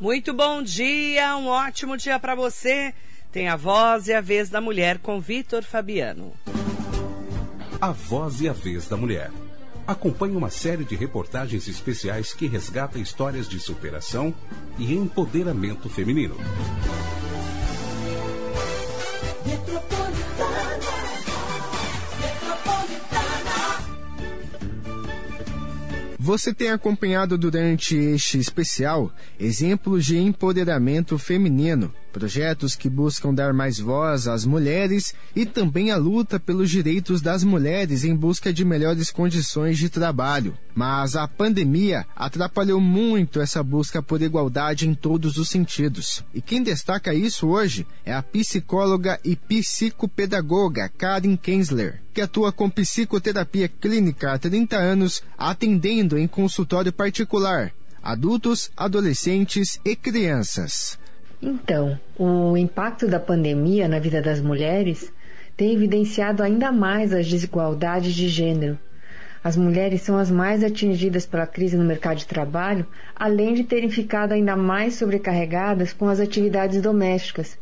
Muito bom dia, um ótimo dia para você. Tem a voz e a vez da mulher com Vitor Fabiano. A voz e a vez da mulher. Acompanhe uma série de reportagens especiais que resgata histórias de superação e empoderamento feminino. Você tem acompanhado durante este especial exemplos de empoderamento feminino projetos que buscam dar mais voz às mulheres e também a luta pelos direitos das mulheres em busca de melhores condições de trabalho. Mas a pandemia atrapalhou muito essa busca por igualdade em todos os sentidos. E quem destaca isso hoje é a psicóloga e psicopedagoga Karen Kensler, que atua com psicoterapia clínica há 30 anos, atendendo em consultório particular adultos, adolescentes e crianças. Então, o impacto da pandemia na vida das mulheres tem evidenciado ainda mais as desigualdades de gênero. As mulheres são as mais atingidas pela crise no mercado de trabalho, além de terem ficado ainda mais sobrecarregadas com as atividades domésticas.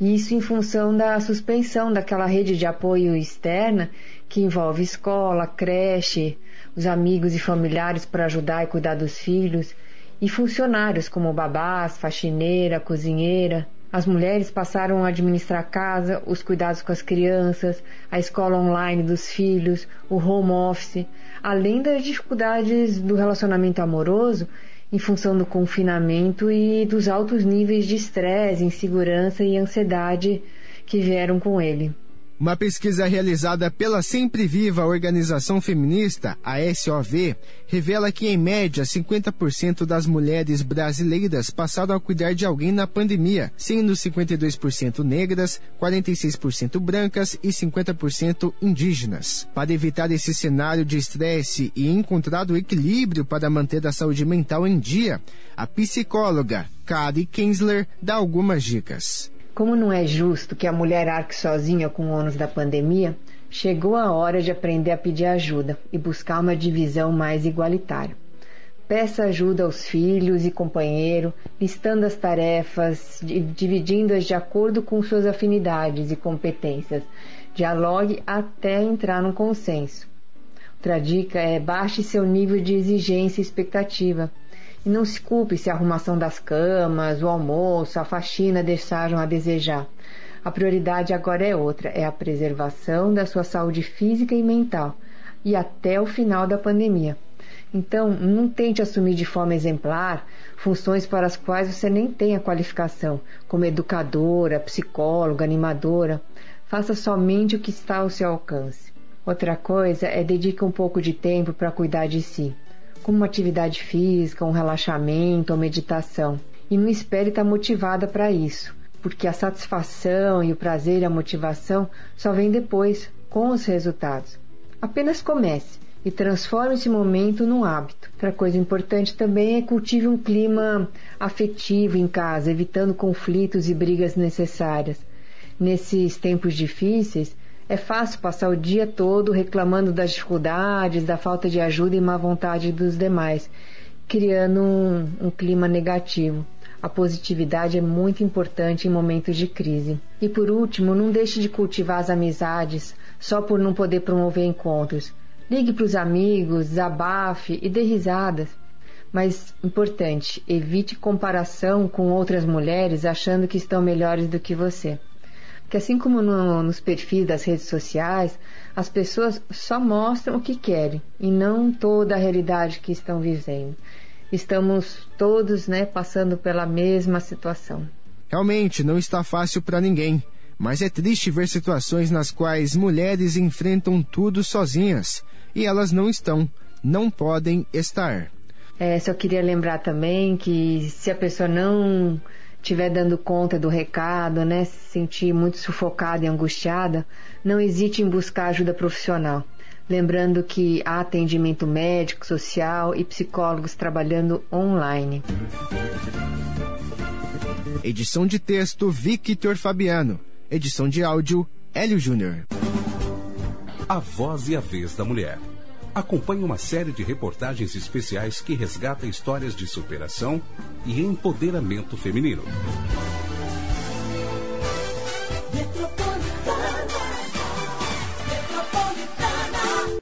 Isso em função da suspensão daquela rede de apoio externa que envolve escola, creche, os amigos e familiares para ajudar e cuidar dos filhos e funcionários como babás, faxineira, cozinheira. As mulheres passaram a administrar a casa, os cuidados com as crianças, a escola online dos filhos, o home office, além das dificuldades do relacionamento amoroso em função do confinamento e dos altos níveis de estresse, insegurança e ansiedade que vieram com ele. Uma pesquisa realizada pela Sempre Viva Organização Feminista, a SOV, revela que, em média, 50% das mulheres brasileiras passaram a cuidar de alguém na pandemia, sendo 52% negras, 46% brancas e 50% indígenas. Para evitar esse cenário de estresse e encontrar o equilíbrio para manter a saúde mental em dia, a psicóloga Kari Kinsler dá algumas dicas. Como não é justo que a mulher arque sozinha com o ônus da pandemia, chegou a hora de aprender a pedir ajuda e buscar uma divisão mais igualitária. Peça ajuda aos filhos e companheiro, listando as tarefas, dividindo-as de acordo com suas afinidades e competências. Dialogue até entrar num consenso. Outra dica é baixe seu nível de exigência e expectativa. E não se culpe se a arrumação das camas, o almoço, a faxina deixaram a desejar. A prioridade agora é outra, é a preservação da sua saúde física e mental, e até o final da pandemia. Então, não tente assumir de forma exemplar funções para as quais você nem tem a qualificação, como educadora, psicóloga, animadora. Faça somente o que está ao seu alcance. Outra coisa é dedique um pouco de tempo para cuidar de si como uma atividade física, um relaxamento ou meditação. E não espere estar motivada para isso, porque a satisfação e o prazer e a motivação só vêm depois, com os resultados. Apenas comece e transforme esse momento num hábito. Outra coisa importante também é cultive um clima afetivo em casa, evitando conflitos e brigas necessárias. Nesses tempos difíceis, é fácil passar o dia todo reclamando das dificuldades, da falta de ajuda e má vontade dos demais, criando um, um clima negativo. A positividade é muito importante em momentos de crise. E por último, não deixe de cultivar as amizades só por não poder promover encontros. Ligue para os amigos, desabafe e dê risadas. Mas, importante, evite comparação com outras mulheres achando que estão melhores do que você que assim como no, nos perfis das redes sociais, as pessoas só mostram o que querem e não toda a realidade que estão vivendo. Estamos todos, né, passando pela mesma situação. Realmente não está fácil para ninguém, mas é triste ver situações nas quais mulheres enfrentam tudo sozinhas e elas não estão, não podem estar. É, só queria lembrar também que se a pessoa não estiver dando conta do recado, né, se sentir muito sufocada e angustiada, não hesite em buscar ajuda profissional. Lembrando que há atendimento médico, social e psicólogos trabalhando online. Edição de texto Victor Fabiano. Edição de áudio Hélio Júnior. A voz e a vez da mulher acompanhe uma série de reportagens especiais que resgata histórias de superação e empoderamento feminino.